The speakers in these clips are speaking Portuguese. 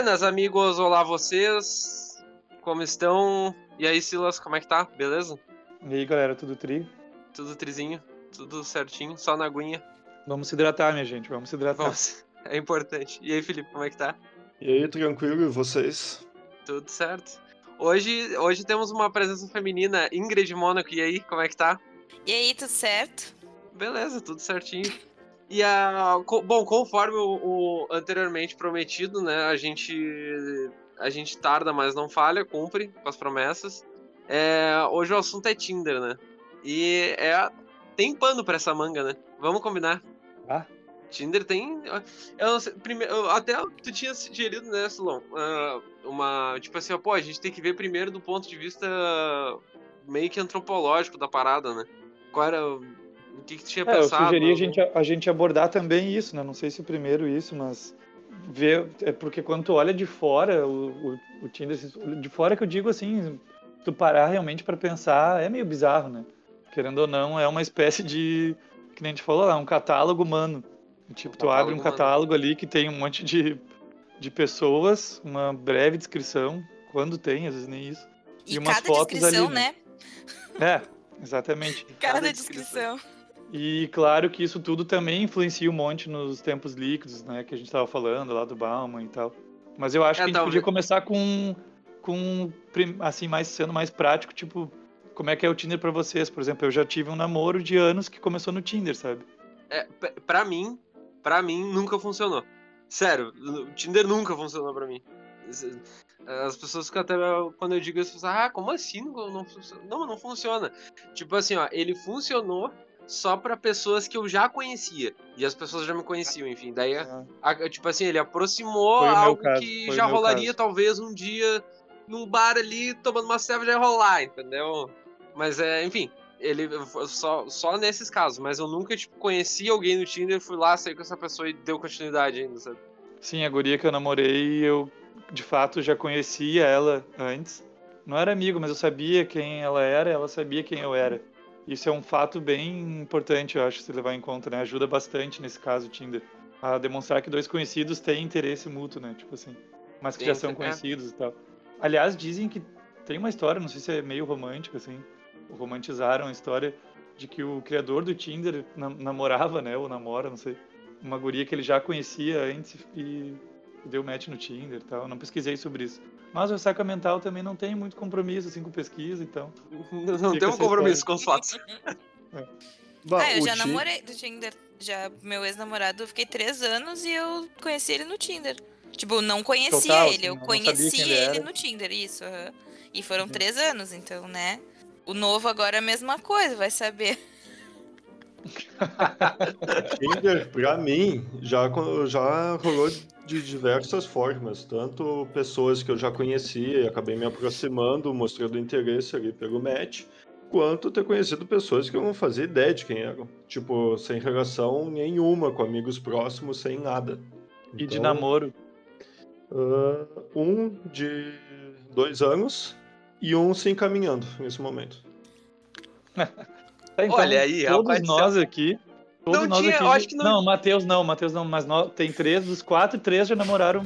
Buenas, amigos, olá vocês. Como estão? E aí, Silas, como é que tá? Beleza? E aí, galera, tudo tri? Tudo trizinho, tudo certinho, só na aguinha. Vamos se hidratar, minha gente, vamos se hidratar. Vamos. É importante. E aí, Felipe, como é que tá? E aí, tranquilo, e vocês? Tudo certo. Hoje, hoje temos uma presença feminina, Ingrid Mônaco. E aí, como é que tá? E aí, tudo certo? Beleza, tudo certinho. E a. Bom, conforme o, o anteriormente prometido, né? A gente. A gente tarda, mas não falha, cumpre com as promessas. É, hoje o assunto é Tinder, né? E é. Tem pano pra essa manga, né? Vamos combinar. Ah. Tinder tem. Eu não sei, primeiro, até tu tinha sugerido, né, Silon? ah, uma. Tipo assim, ó, pô, a gente tem que ver primeiro do ponto de vista meio que antropológico da parada, né? Qual era. O- que, que tu tinha É, eu pensado? sugeri a gente, a gente abordar também isso, né? Não sei se o primeiro isso, mas ver. É porque quando tu olha de fora, o, o, o Tinder, de fora que eu digo assim, tu parar realmente pra pensar, é meio bizarro, né? Querendo ou não, é uma espécie de. Que nem a gente falou lá, um catálogo humano. Tipo, Um tu abre um catálogo humano. catálogo ali que tem um monte de, de pessoas, uma breve descrição, quando tem, às vezes nem isso. E, E umas cada fotos descrição, ali, né? É, exatamente. Cada, Cada descrição. E claro que isso tudo também influencia um monte nos tempos líquidos, né? Que a gente estava falando lá do Bauman e tal. Mas eu acho É, que a gente talvez- podia começar com, com assim, mais sendo mais prático, tipo, como é que é o Tinder pra vocês? Por exemplo, eu já tive um namoro de anos que começou no Tinder, sabe? É, p- pra mim, pra mim, nunca funcionou. Sério, o Tinder nunca funcionou pra mim. As pessoas ficam até. Quando eu digo isso, ah, como assim? Não, não, funciona?" não, não funciona. Tipo assim, ó, ele funcionou só pra pessoas que eu já conhecia. E as pessoas já me conheciam, enfim. Daí, Ah, a- tipo assim, ele aproximou algo caso, que já rolaria caso. talvez um dia num bar ali, tomando uma cerveja, já ia rolar, entendeu? Mas é, enfim, ele só, só nesses casos, mas eu nunca, tipo, conheci alguém no Tinder, fui lá, saí com essa pessoa e deu continuidade ainda, sabe? Sim, a guria que eu namorei, eu de fato já conhecia ela antes. Não era amigo, mas eu sabia quem ela era, ela sabia quem eu era. Isso é um fato bem importante, eu acho, se levar em conta, né? Ajuda bastante nesse caso o Tinder. A demonstrar que dois conhecidos têm interesse mútuo, né? Tipo assim. Mas que Sim, já são é. conhecidos e tal. Aliás, dizem que tem uma história, não sei se é meio romântica, assim. Romantizaram a história de que o criador do Tinder nam- namorava, né? Ou namora, não sei. Uma guria que ele já conhecia antes e deu match no Tinder e tal. Não pesquisei sobre isso. Mas o Saca Mental também não tem muito compromisso, assim, com pesquisa, então. Não, não tem um compromisso com os fatos. Bah, ah, eu já namorei do Tinder. Já, meu ex-namorado, eu fiquei três anos e eu conheci ele no Tinder. Tipo, não conhecia Total, ele, assim, eu conheci ele ele, no Tinder, isso. aham. E foram Uhum. três anos, então, né? O novo agora é a mesma coisa, vai saber. Tinder, pra mim, já, já rolou de diversas formas. Tanto pessoas que eu já conhecia e acabei me aproximando, mostrando interesse ali pelo match, quanto ter conhecido pessoas que eu não fazia ideia de quem eram. Tipo, sem relação nenhuma com amigos próximos, sem nada. E de Então, namoro. ah, um de dois anos e um se encaminhando nesse momento. Então, Olha aí, todos rapaz nós aqui. Todos Não nós tinha- aqui. acho que não- Não, Matheus não, Matheus não, mas nós, tem três dos quatro, três já namoraram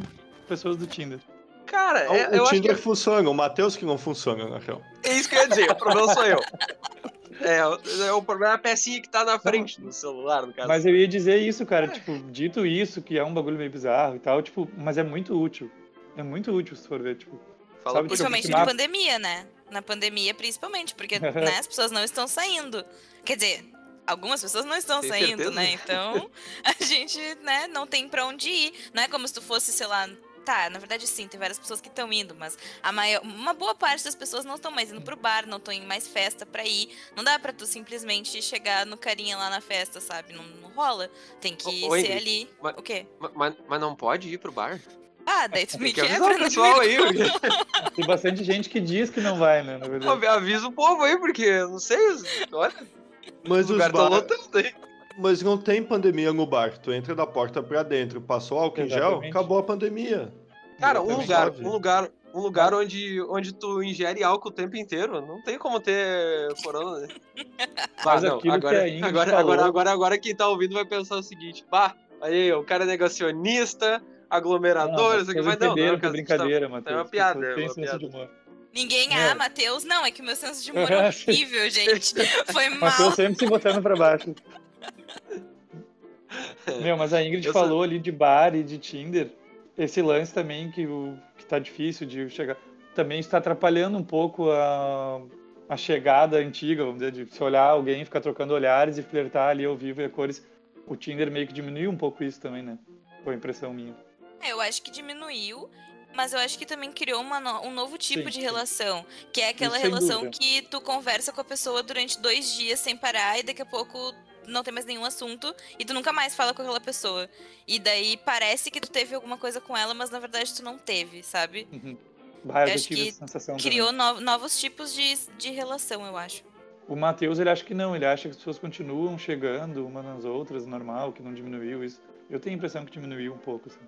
pessoas do Tinder. Cara, é- o eu acho que Tinder funciona, o Matheus que não funciona, na real. é isso que eu ia dizer, o problema sou eu. É, o- é, o problema é a pecinha que tá na frente do celular, no caso. Mas eu ia dizer isso, cara, tipo, dito isso, que é um bagulho meio bizarro e tal, tipo, mas é muito útil. É muito útil se for ver, tipo. Fala sabe por que eu ti. Principalmente fico na pandemia, né? Na pandemia, principalmente, porque né, as pessoas não estão saindo. Quer dizer, algumas pessoas não estão Tem saindo, certeza? né? Então, a gente, né, não tem pra onde ir. Não é como se tu fosse, sei lá. Tá, na verdade sim, tem várias pessoas que estão indo, mas a maior, uma boa parte das pessoas não estão mais indo pro bar, não estão em mais festa pra ir. Não dá pra tu simplesmente chegar no carinha lá na festa, sabe? Não, não rola. Tem que Ô, ser Ingrid, ali. mas- O quê? Ma- Mas, mas não pode ir pro bar? Ah, daí tu me que quebra, o né? pessoal aí, porque... Tem bastante gente que diz que não vai, né, na verdade. Pô, avisa o povo aí, porque eu não sei, olha, Mas lugares estão bar... lotando aí. Mas não tem pandemia no bar. Tu entra da porta pra dentro, passou álcool em gel, Exatamente. acabou a pandemia. Cara, um lugar, um lugar, um lugar onde, onde tu ingere álcool o tempo inteiro, não tem como ter corona, né? Mas não, aquilo que agora, agora, agora, agora, agora quem tá ouvindo vai pensar o seguinte, bah, aí, o cara é negacionista, aglomerador, isso aqui vai não, não é o é brincadeira, É Matheus. uma piada, Tem é uma piada. Ninguém, É. ah, Matheus, não, é que o meu senso de humor é horrível, gente. Foi mal. Matheus sempre se botando pra baixo. Meu, mas a Ingrid Eu sou- falou ali de bar e de Tinder. Esse lance também que, o, que tá difícil de chegar. Também está atrapalhando um pouco a, a chegada antiga, vamos dizer, de se olhar alguém, ficar trocando olhares e flertar ali ao vivo e a cores. O Tinder meio que diminuiu um pouco isso também, né? Foi a impressão minha. É, Eu acho que diminuiu, mas eu acho que também criou uma um novo tipo Sim, de sim. relação. Que é aquela Isso relação que tu conversa com a pessoa durante dois dias sem parar e daqui a pouco não tem mais nenhum assunto e tu nunca mais fala com aquela pessoa. E daí parece que tu teve alguma coisa com ela, mas na verdade tu não teve, sabe? Bah, eu acho que Criou no- novos tipos de, de relação, eu acho. O Matheus, ele acha que não, ele acha que as pessoas continuam chegando umas nas outras, normal, que não diminuiu isso. Eu tenho a impressão que diminuiu um pouco, assim.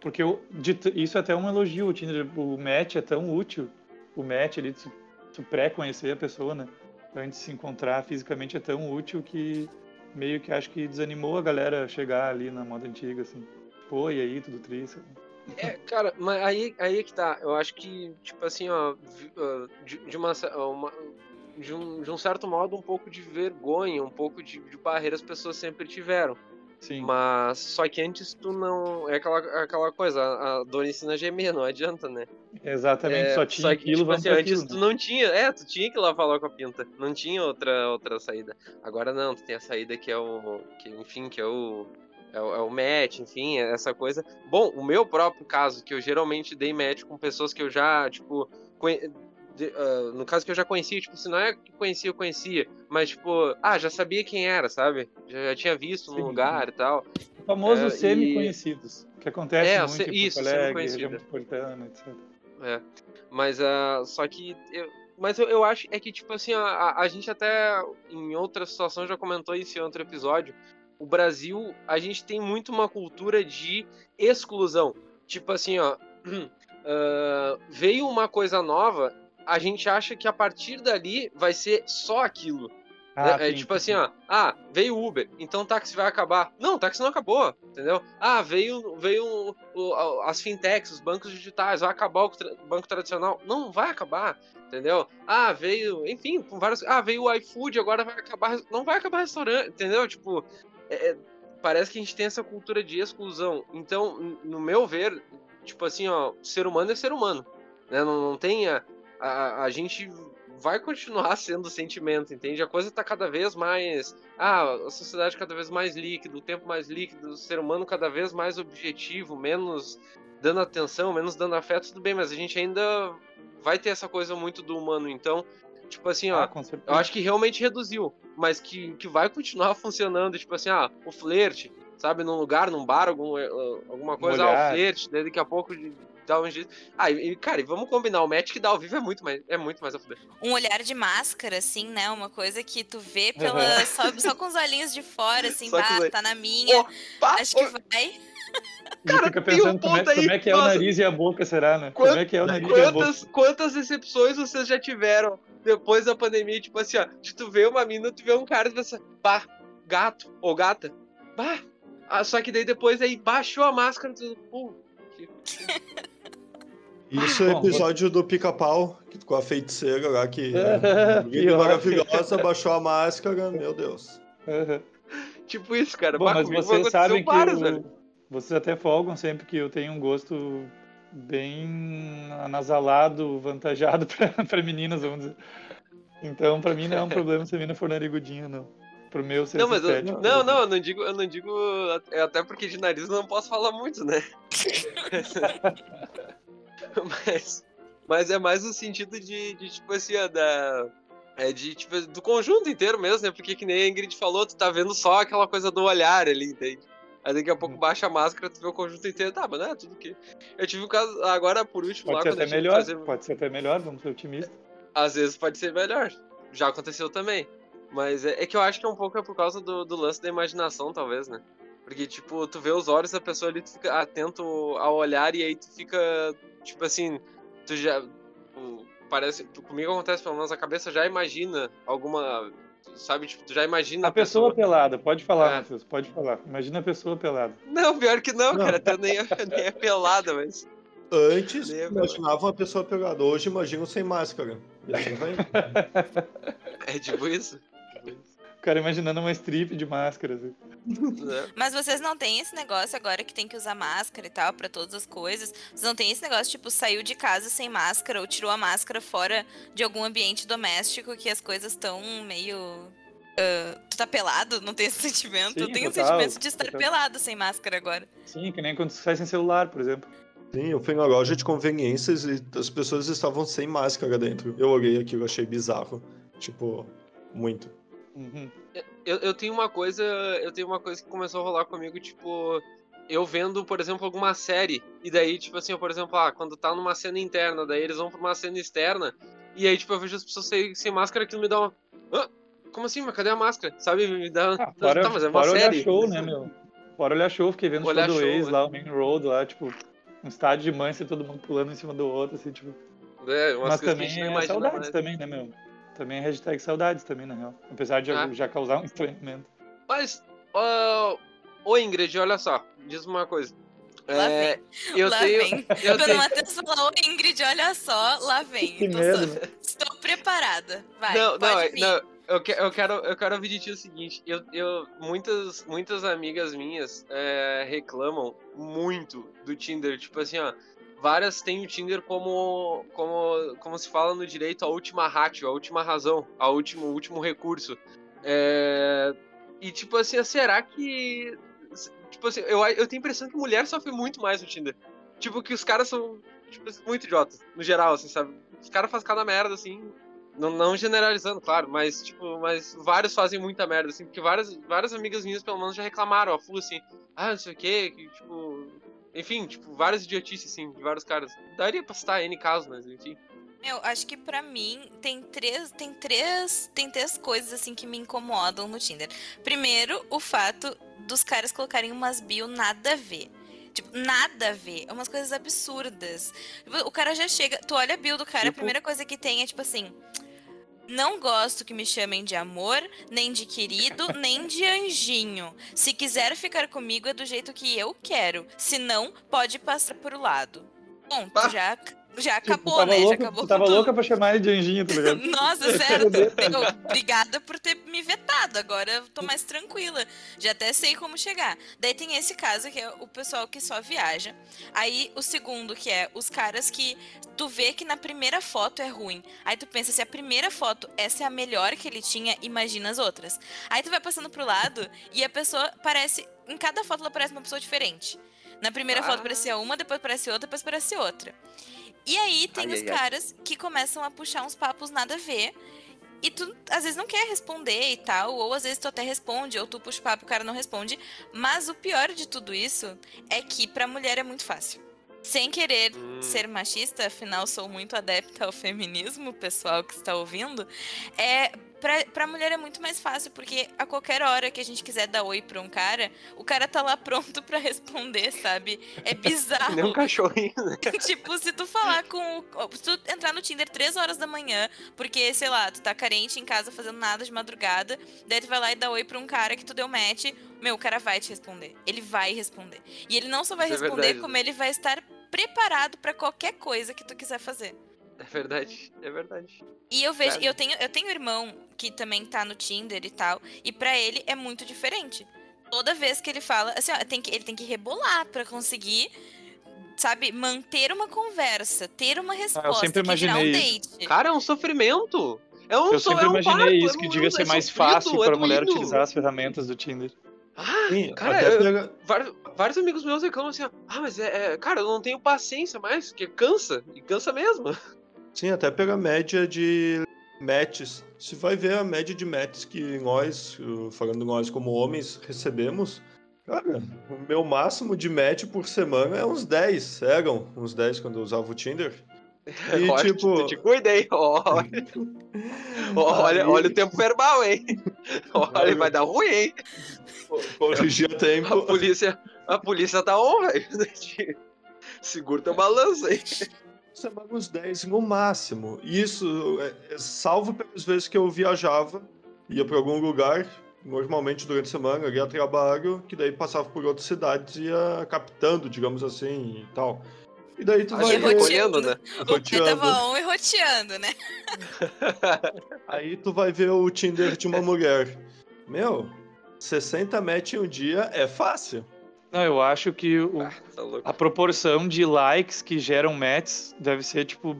Porque eu, de isso é até um elogio, o Tinder, o match é tão útil, o match ali, tu, tu pré-conhecer a pessoa, né, antes de se encontrar fisicamente é tão útil que meio que acho que desanimou a galera a chegar ali na moda antiga, assim. Pô, e aí, tudo triste. É, cara, mas aí, aí é que tá. Eu acho que, tipo assim, ó, de, de uma, uma- de, um, de um certo modo, um pouco de vergonha, um pouco de, de barreira as pessoas sempre tiveram. Sim, Mas só que antes tu não. É aquela, aquela coisa, a dor ensina a gemer, não adianta, né? exatamente, É, só tinha que, aquilo, tipo assim, antes aquilo. tu não tinha. É, tu tinha que ir lá falar com a pinta. Não tinha outra, outra saída. Agora não, tu tem a saída que é o. Que, enfim, que é o. É o, é o match, enfim, é essa coisa. Bom, o meu próprio caso, que eu geralmente dei match com pessoas que eu já, tipo. De- ah, no caso que eu já conhecia, tipo, se não é que conhecia, eu conhecia. Mas, tipo, ah, já sabia quem era, sabe? Já, já tinha visto Sim. no lugar e tal. O famoso É, e- semi-conhecidos, que acontece É, muito em Porto Alegre, região metropolitana, etc. É. Mas ah, só que. Eu, mas eu, eu acho é que, tipo assim, a, a, gente até em outra situação já comentou isso em outro episódio. O Brasil, a gente tem muito uma cultura de exclusão. Tipo assim, ó. ah, veio uma coisa nova, a gente acha que a partir dali vai ser só aquilo. Ah, É, é sim, tipo sim. assim, ó, ah, veio o Uber, então o táxi vai acabar. Não, o táxi não acabou, entendeu? Ah, veio, veio o- as fintechs, os bancos digitais, vai acabar o tra- banco tradicional. Não, vai acabar, entendeu? Ah, veio, enfim, com vários. Ah, veio o iFood, agora vai acabar. Não vai acabar restaurante, entendeu? Tipo, é- é- parece que a gente tem essa cultura de exclusão. Então, no meu ver, tipo assim, ó, ser humano é ser humano, né? Não, não tem a, a, a gente vai continuar sendo sentimento, entende? A coisa tá cada vez mais. Ah, a sociedade cada vez mais líquida, o tempo mais líquido, o ser humano cada vez mais objetivo, menos dando atenção, menos dando afeto, tudo bem, mas a gente ainda vai ter essa coisa muito do humano, então, tipo assim, ó. Ah. Eu acho que realmente reduziu, mas que, que vai continuar funcionando, tipo assim, ah, o flerte, sabe, num lugar, num bar, algum, eh, alguma coisa, ah, o flerte, daí daqui a pouco dá um jeito. Ah, e, cara, e vamos combinar, o match que dá ao vivo é muito mais, é muito mais a fuder. Um olhar de máscara, assim, né? Uma coisa que tu vê pela, só, só com os olhinhos de fora, assim, Só olhos- tá na minha. Pá, acho que ô, vai. Cara, fica tem um pensando como, é, aí, como é que é nossa. o nariz e a boca, será, né? Quant- Como é que é o nariz e a boca? Quantas, quantas decepções vocês já tiveram depois da pandemia? Tipo assim, ó, de tu ver uma mina, tu vê um cara e tu pensa, pá, gato ou gata, bah. Ah, só que daí depois aí baixou a máscara, tu, pô, que- Isso é episódio do pica-pau, que com a feiticeira lá, que É, maravilhosa, baixou a máscara, meu Deus. Aham. tipo isso, cara. Bom, bah, mas vocês sabem que eu- velho. vocês até folgam sempre que eu tenho um gosto bem anasalado, vantajado para meninas, vamos dizer. Então, para mim não é um problema se a menina for narigudinha, não. Pro meu ser Não, mas eu, estético. não, não, eu não digo, eu não digo, é até porque de nariz eu não posso falar muito, né? mas, mas é mais no sentido de, de tipo assim, ó, da, é de, tipo, do conjunto inteiro mesmo, né? Porque que nem a Ingrid falou, tu tá vendo só aquela coisa do olhar ali, entende? Aí daqui a pouco Uhum. baixa a máscara, tu vê o conjunto inteiro, tá, mas não é tudo que... Eu tive um caso, agora por último Pode lá, ser até melhor, fazer... pode ser até melhor, vamos ser otimistas. Às vezes pode ser melhor. Já aconteceu também. Mas é, é que eu acho que é um pouco é por causa do, do lance da imaginação, talvez, né? Porque, tipo, tu vê os olhos da pessoa ali, tu fica atento ao olhar e aí tu fica, tipo assim, tu já. tu- parece. tu- comigo acontece, pelo menos a cabeça já imagina alguma. sabe? Tipo, tu já imagina A pessoa pelada, pode falar, É. Matheus, pode falar. Imagina a pessoa pelada. Não, pior que não, Não. cara. Tu nem, é- nem é pelada, mas. Antes Lembra. imaginava uma pessoa pelada, hoje imaginam sem máscara. E assim vai. É tipo isso. O cara imaginando uma strip de máscara. Assim. Né? Mas vocês não têm esse negócio agora que tem que usar máscara e tal pra todas as coisas. Vocês não têm esse negócio, tipo, saiu de casa sem máscara ou tirou a máscara fora de algum ambiente doméstico que as coisas estão meio. ah, tu tá pelado? Não tem esse sentimento? Sim, eu tenho o total, sentimento de estar total. pelado sem máscara agora. Sim, que nem quando você sai sem celular, por exemplo. Sim, eu fui na loja de conveniências e as pessoas estavam sem máscara dentro. Eu olhei aquilo, achei bizarro. Tipo, muito. Uhum. Eu, eu tenho uma coisa. Eu tenho uma coisa que começou a rolar comigo, tipo. Eu vendo, por exemplo, alguma série, e daí, tipo assim, por exemplo, ah, quando tá numa cena interna, daí eles vão pra uma cena externa, e aí, tipo, eu vejo as pessoas sem, sem máscara, aquilo me dá uma. Hã? Como assim? Mas cadê a máscara? Sabe? Me dá. Ah, fora, tá, mas é uma fora olhar série. show, né, meu? Fora olhar show, fiquei vendo o show Olhar do show, ex né? lá, o Main Road lá, tipo, um estádio de Manchester, todo mundo pulando em cima do outro, assim, tipo. É, umas Mas também é saudades mais. também, né, meu? Também é hashtag saudades também, na real. Apesar de Ah. já causar um estranhamento. Mas, ó, ô Ingrid, olha só, diz uma coisa. Lá É, eu lá tenho. vem. Eu Quando o tenho... Matheus falou, Ingrid, olha só, lá vem. Que Tô- medo. Estou preparada. Vai, não, não, pode é- vir. não, eu, que- eu quero, eu quero ouvir de ti o seguinte. Eu, eu, muitas, muitas amigas minhas é, reclamam muito do Tinder. Tipo assim, ó. Várias têm o Tinder como, como, como se fala no direito, a última ratio, a última razão, a último, o último recurso. É, e tipo assim, será que. Tipo assim, eu, eu tenho a impressão que mulher sofre muito mais no Tinder. Tipo, que os caras são tipo, muito idiotas, no geral, assim, sabe? Os caras fazem cada merda, assim, não, não generalizando, claro, mas, tipo, mas vários fazem muita merda, assim, porque várias, várias amigas minhas, pelo menos, já reclamaram, a full, assim, ah, não sei o quê, que, tipo... Enfim, tipo, várias idiotices, assim, de vários caras. Daria pra citar N casos, mas, enfim. Meu, acho que pra mim tem três, tem três, tem três coisas assim que me incomodam no Tinder. Primeiro, o fato dos caras colocarem umas bio nada a ver. Tipo, nada a ver. É umas coisas absurdas. O cara já chega, tu olha a bio do cara, a Tipo? primeira coisa que tem é tipo assim: não gosto que me chamem de amor, nem de querido, nem de anjinho. Se quiser ficar comigo é do jeito que eu quero. Se não, pode passar por lado. Bom, já já acabou, né? Já acabou tu com tava tudo. louca pra chamar ele de anjinho, tá ligado? Nossa, sério. Obrigada por ter me vetado. Agora eu tô mais tranquila. Já até sei como chegar. Daí tem esse caso que é o pessoal que só viaja. Aí o segundo, que é os caras que tu vê que na primeira foto é ruim. Aí tu pensa, se a primeira foto essa é a melhor que ele tinha, imagina as outras. Aí tu vai passando pro lado e a pessoa parece. Em cada foto ela parece uma pessoa diferente. Na primeira Ah. foto parecia uma, depois parece outra, depois parece outra. E aí tem Ai, os ai, ai. caras que começam a puxar uns papos nada a ver. E tu, às vezes, não quer responder e tal, ou às vezes tu até responde, ou tu puxa o papo e o cara não responde. Mas o pior de tudo isso é que pra mulher é muito fácil. Sem querer Hum. ser machista, afinal sou muito adepta ao feminismo, pessoal que está ouvindo. É, pra, pra mulher é muito mais fácil, porque a qualquer hora que a gente quiser dar oi pra um cara, o cara tá lá pronto pra responder, sabe? É bizarro. Nem um cachorrinho, né? tipo, se tu falar com. o- Se tu entrar no Tinder 3 horas da manhã, porque, sei lá, tu tá carente em casa fazendo nada de madrugada, daí tu vai lá e dá oi pra um cara que tu deu match, meu, o cara vai te responder. Ele vai responder. E ele não só vai Isso é responder, verdade, como né? ele vai estar preparado pra qualquer coisa que tu quiser fazer. É verdade, é verdade. E eu vejo, eu tenho, eu tenho um irmão que também tá no Tinder e tal, e pra ele é muito diferente. Toda vez que ele fala, assim, ó, tem que, ele tem que rebolar pra conseguir, sabe, manter uma conversa, ter uma resposta, sempre que virar um imaginei date. Cara, é um sofrimento. É um Eu so- sempre é um imaginei parto, isso, é que um- devia é ser mais sofrido, fácil é pra mulher doído. utilizar as ferramentas do Tinder. Ah, Sim, cara, até eu- pega- vários, vários amigos meus reclamam assim, ó, ah, mas é, é- cara, eu não tenho paciência mais, porque cansa, e cansa mesmo. Sim, até pela média de matches. Se vai ver a média de matches que nós, falando nós como homens, recebemos, cara, o meu máximo de match por semana é uns 10. Eram uns 10 quando eu usava o Tinder. E, Olha, tipo- te cuida, hein? Olha, olha, Aí- olha o tempo verbal, hein? Olha, vai dar ruim, hein? Corrigir a A tempo. polícia, a polícia tá on, velho. Segura teu balanço aí. Semana uns 10 no máximo. Isso, é, é, salvo pelas vezes que eu viajava ia pra algum lugar, normalmente durante a semana, ali a trabalho, que daí passava por outras cidades e ia captando, digamos assim, e tal. E daí tu vai roteando, né? Roteando. tava on e roteando, né? Aí tu vai ver o Tinder de uma mulher. Meu, 60 match em um dia é fácil. Não, eu acho que o- Ah, tá a proporção de likes que geram matches deve ser, tipo,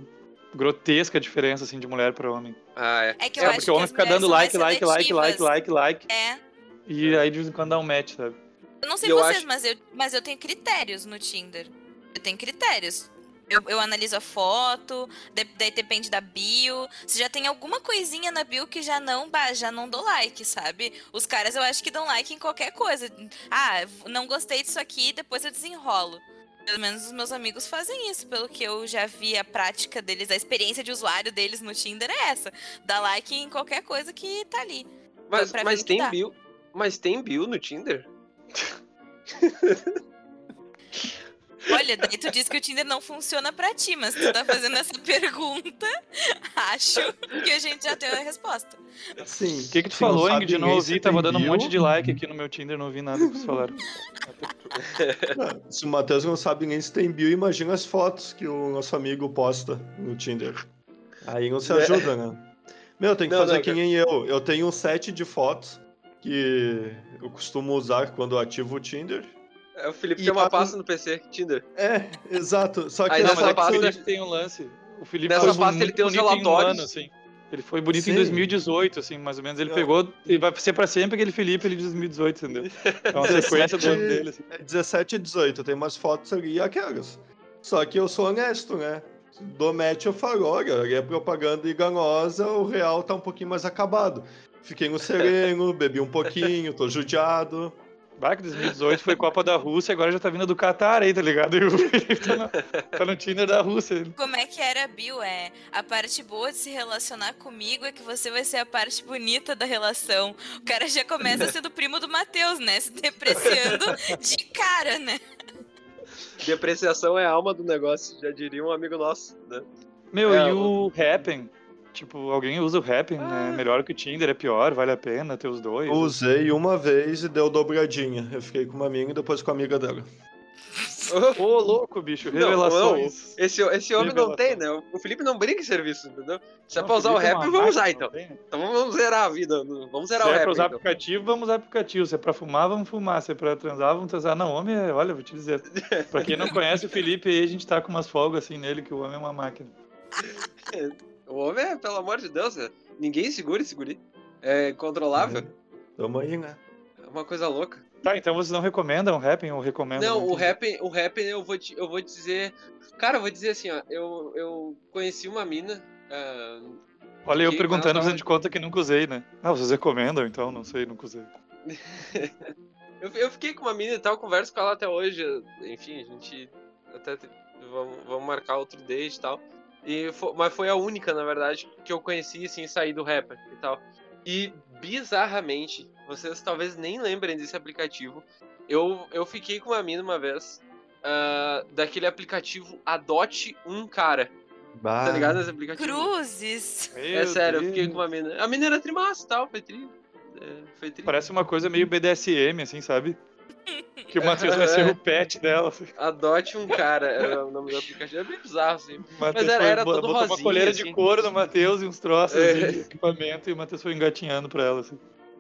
grotesca a diferença, assim, de mulher pra homem. Ah, é. É que eu É, acho porque que o homem fica dando like, like, like, like, like, like, É. e aí de vez em quando dá um match, sabe? Eu não sei E eu vocês, acho- mas, eu, mas eu tenho critérios no Tinder. Eu tenho critérios. Eu, eu analiso a foto, de- daí depende da bio. Se já tem alguma coisinha na bio que já não, bah, já não dou like, sabe? Os caras eu acho que dão like em qualquer coisa. Ah, não gostei disso aqui, depois eu desenrolo. Pelo menos os meus amigos fazem isso, pelo que eu já vi a prática deles, a experiência de usuário deles no Tinder é essa. Dá like em qualquer coisa que tá ali. Mas, ver mas que tem bio. Mas tem bio no Tinder? Olha, daí tu disse que o Tinder não funciona pra ti, mas tu tá fazendo essa pergunta, acho que a gente já tem a resposta. Sim. O que que tu falou, Ingrid? Eu não ouvi, tava dando um monte de like aqui no meu Tinder, não ouvi nada que vocês falaram. Se o Matheus não sabe nem se tem bio, imagina as fotos que o nosso amigo posta no Tinder. Aí não se É. ajuda, né? Meu, tem que Não, fazer não, que nem eu. Eu tenho um set de fotos que eu costumo usar quando eu ativo o Tinder. É, o Felipe E tem uma a- pasta no PC, Tinder. É, exato. Só que Aí nessa é pasta- eu- Felipe tem um lance. O Felipe Nessa foi pasta ele tem em um relatórios. ano, assim. Ele foi bonito em Sim. 2018, assim, mais ou menos. Ele É. pegou. Ele vai ser pra sempre aquele Felipe ele de 2018, entendeu? É uma sequência do ano dele, assim. É 17 e 18, tem umas fotos ali e aquelas. Só que eu sou honesto, né? Do match eu falo, olha, ali é propaganda enganosa, o real tá um pouquinho mais acabado. Fiquei no sereno, bebi um pouquinho, tô judiado. Bah, que 2018 foi Copa da Rússia, agora já tá vindo do Catar aí, tá ligado? E o Felipe tá no, tá no Tinder da Rússia. Como é que era a bio? É a parte boa de se relacionar comigo é que você vai ser a parte bonita da relação. O cara já começa sendo primo do Matheus, né? Se depreciando de cara, né? Depreciação é a alma do negócio, já diria um amigo nosso, né? Meu, É, e o Happn? Tipo, alguém usa o Happn, né? Melhor que o Tinder, é pior, vale a pena ter os dois. Eu usei uma vez e deu dobradinha. Eu fiquei com uma amiga e depois com a amiga dela. Ô, louco, bicho, Não, revelações. Esse, esse homem não Revelação. tem, né? O Felipe não brinca em serviço, entendeu? Se é Não, pra usar o é rap, vamos usar então. não? Então vamos zerar a vida. Vamos zerar Se o é rap. pra usar então. aplicativo, vamos usar aplicativo. Se é pra fumar, vamos fumar. Se é pra transar, vamos transar. Não, homem, é- olha, vou te dizer. Pra quem não conhece o Felipe aí, a gente tá com umas folgas assim nele, que o homem é uma máquina. O homem é, pelo amor de Deus, é- ninguém segura esse guri. É controlável. Tamo aí, né? É uma coisa louca. Tá, então vocês não recomendam o Happn ou recomendam? Não, o rap, o rap eu vou te, eu vou te dizer. Cara, eu vou dizer assim, ó. Eu, eu conheci uma mina. ah, Olha, eu perguntando, fazendo de conta que nunca usei, né? Ah, vocês recomendam então? Não sei, nunca usei. eu, eu fiquei com uma mina e tal, converso com ela até hoje. Enfim, a gente até vamos, vamos marcar outro date e tal. E fo- mas foi a única, na verdade, que eu conheci assim, sair do rapper e tal. E bizarramente, vocês talvez nem lembrem desse aplicativo. Eu, eu fiquei com uma mina uma vez. ah, daquele aplicativo Adote um Cara. Bah, Tá ligado nesse aplicativo? Cruzes. É sério, eu fiquei com uma mina. A mina era trimassa e tal, foi tri. é, foi tri. Parece uma coisa meio BDSM, assim, sabe? Que o Matheus vai ser o pet dela. assim. Adote um cara, era o nome do aplicativo. É bem bizarro, assim. O Matheus era- foi- era bo- todo botou uma rosinha, coleira assim. de couro no Matheus e uns troços É. assim, de equipamento e o Matheus foi engatinhando pra ela. Assim.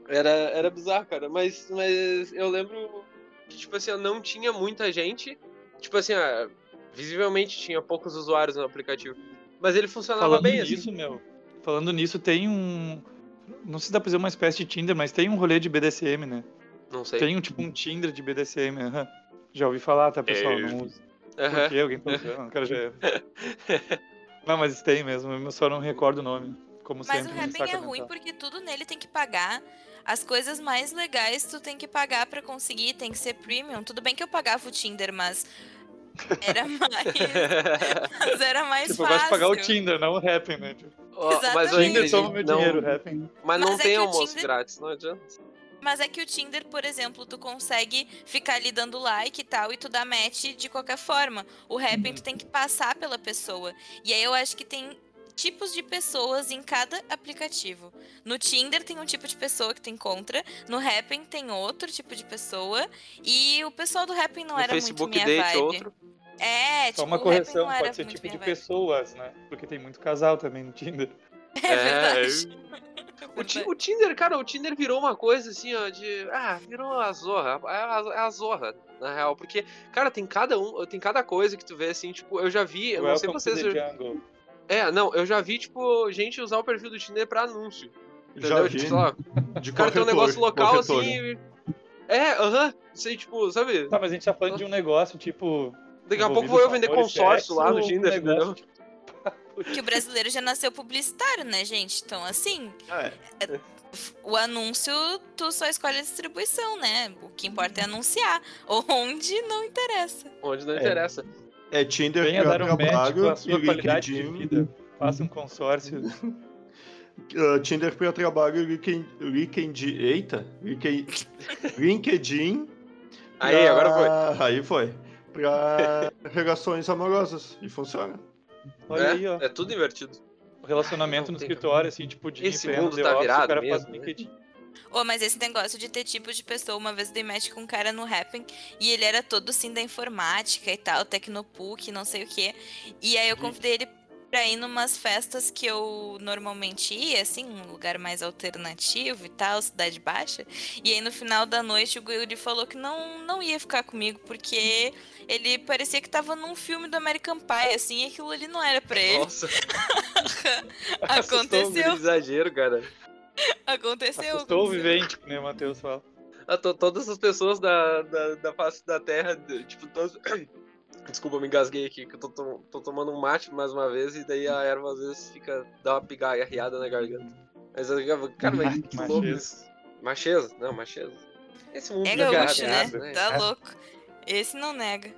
Era, era bizarro, cara. Mas, mas eu lembro que, tipo assim, não tinha muita gente. Tipo assim, ah, visivelmente tinha poucos usuários no aplicativo. Mas ele funcionava Falando bem, nisso, assim. meu. Falando nisso, tem um. Não sei se dá pra dizer uma espécie de Tinder, mas tem um rolê de BDSM, né? Não sei. Tem um tipo um Tinder de BDSM. aham. Já ouvi falar, tá, pessoal? É. Não usa. Aham. Por quê? Alguém tá usando? O cara já é. Não, mas tem mesmo, eu só não recordo o nome. Como Mas sempre. o Happn saca é ruim porque tudo nele tem que pagar. As coisas mais legais tu tem que pagar pra conseguir, tem que ser premium. Tudo bem que eu pagava o Tinder, mas era mais, mas era mais Tipo, eu fácil. gosto de pagar o Tinder, não o Happn, né? Tipo, Ó, mas, ô, Tinder toma meu não, dinheiro, o Happn. mas não Mas é tem o almoço Tinder- grátis, não adianta. Mas é que o Tinder, por exemplo, tu consegue ficar ali dando like e tal, e tu dá match de qualquer forma. O Happn tu tem que passar pela pessoa. E aí eu acho que tem tipos de pessoas em cada aplicativo. No Tinder tem um tipo de pessoa que tu encontra, no Happn tem outro tipo de pessoa, e o pessoal do Happn não No era Facebook muito minha Date vibe. outro. É, Só tipo, uma correção, não era pode ser tipo de vibe. pessoas, né? Porque tem muito casal também no Tinder. É verdade. O, Ti- o Tinder, cara, o Tinder virou uma coisa assim, ó, de. Ah, virou a zorra. É a, é a zorra, na real. Porque, cara, tem cada um, tem cada coisa que tu vê assim, tipo, eu já vi, eu não sei Welcome vocês. eu-. É, não, eu já vi, tipo, gente usar o perfil do Tinder pra anúncio. Já Entendeu? vi. Tipo, sei lá, De o cara tem um negócio local assim. e- É, aham. sei, tipo, sabe? Tá, mas a gente tá falando de um negócio, tipo. Daqui a pouco vou eu vender consórcio sexo, lá no um Tinder, negócio, entendeu? tipo, Que o brasileiro já nasceu publicitário, né, gente? Então, assim, É, o anúncio, tu só escolhe a distribuição, né? O que importa é anunciar. Onde não interessa. Onde não É. interessa. é Tinder Venha pra dar um match trabalho com a sua e qualidade de LinkedIn. vida. Faça um consórcio. Uh, Tinder para trabalho, LinkedIn, LinkedIn, eita, LinkedIn, LinkedIn Aí, pra- agora foi. Aí foi. Para relações amorosas. E funciona. Olha é, aí, ó. é tudo invertido. O relacionamento Não no tem escritório, assim, tipo, de Esse mundo tá Office, virado o cara faz mesmo, né? LinkedIn. Ô, mas esse negócio de ter tipo de pessoa, uma vez eu dei match com um cara no Happn e ele era todo assim da informática e tal, Tecnopuc, não sei o quê. E aí eu convidei ele pra ir numas festas que eu normalmente ia, assim, um lugar mais alternativo e tal, cidade baixa. E aí no final da noite o Guri falou que não, não ia ficar comigo, porque ele parecia que tava num filme do American Pie, assim, e aquilo ali não era pra ele. Nossa, assustou um Aconteceu, exagero, cara. aconteceu. Aconteceu. vivente, que nem o Matheus fala. Ah, to- todas as pessoas da, da, da face da Terra, tipo, todos... Desculpa, eu me engasguei aqui, que eu tô, tô tomando um mate mais uma vez e daí a erva às vezes fica, dá uma pigarreada na garganta. Mas eu cara, mas que louco isso. Macheza? Não, macheza. Esse mundo É gaúcho, né? virado, Tá louco. Esse não nega.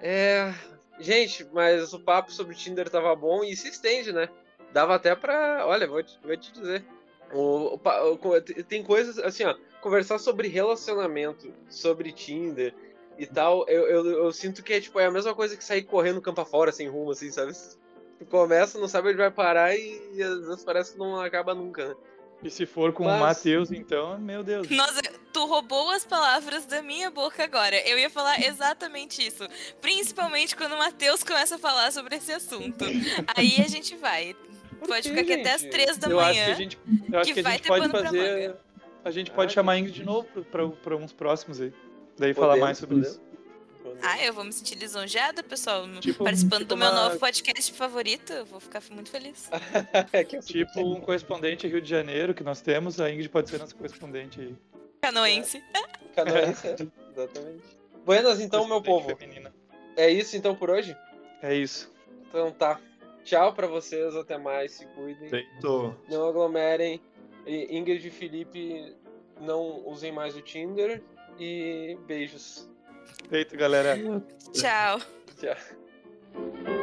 É. Gente, mas o papo sobre Tinder tava bom e se estende, né? Dava até pra. Olha, vou te, vou te dizer. O, o o tem coisas assim, ó. Conversar sobre relacionamento, sobre Tinder e tal, eu, eu, eu sinto que é tipo é a mesma coisa que sair correndo campo afora, sem rumo, assim, sabe? Tu começa, não sabe onde vai parar e, e às vezes parece que não acaba nunca, né? E se for com Mas- o Matheus, então, meu Deus. Nossa, tu roubou as palavras da minha boca agora. Eu ia falar exatamente isso. Principalmente quando o Matheus começa a falar sobre esse assunto. Aí a gente vai. Pode quê, ficar aqui até as gente? três da eu acho que manhã. a gente, eu acho que que a vai gente ter pode pano pra fazer. A gente pode Ah, chamar a Ingrid de novo para uns próximos aí. Daí falar mais sobre podemos. isso. Ah, eu vou me sentir lisonjeada, pessoal. Tipo- Participando tipo do meu uma- novo podcast favorito. Eu vou ficar muito feliz. É Tipo um correspondente Rio de Janeiro que nós temos, a Ingrid pode ser nossa correspondente aí. Canoense. Canoense, é, exatamente. Buenas então, meu povo. Feminina. É isso então por hoje? É isso. Então tá. Tchau pra vocês, até mais, se cuidem. Feito. Não aglomerem. Ingrid e Felipe não usem mais o Tinder e beijos. Feito, galera. Tchau. Tchau.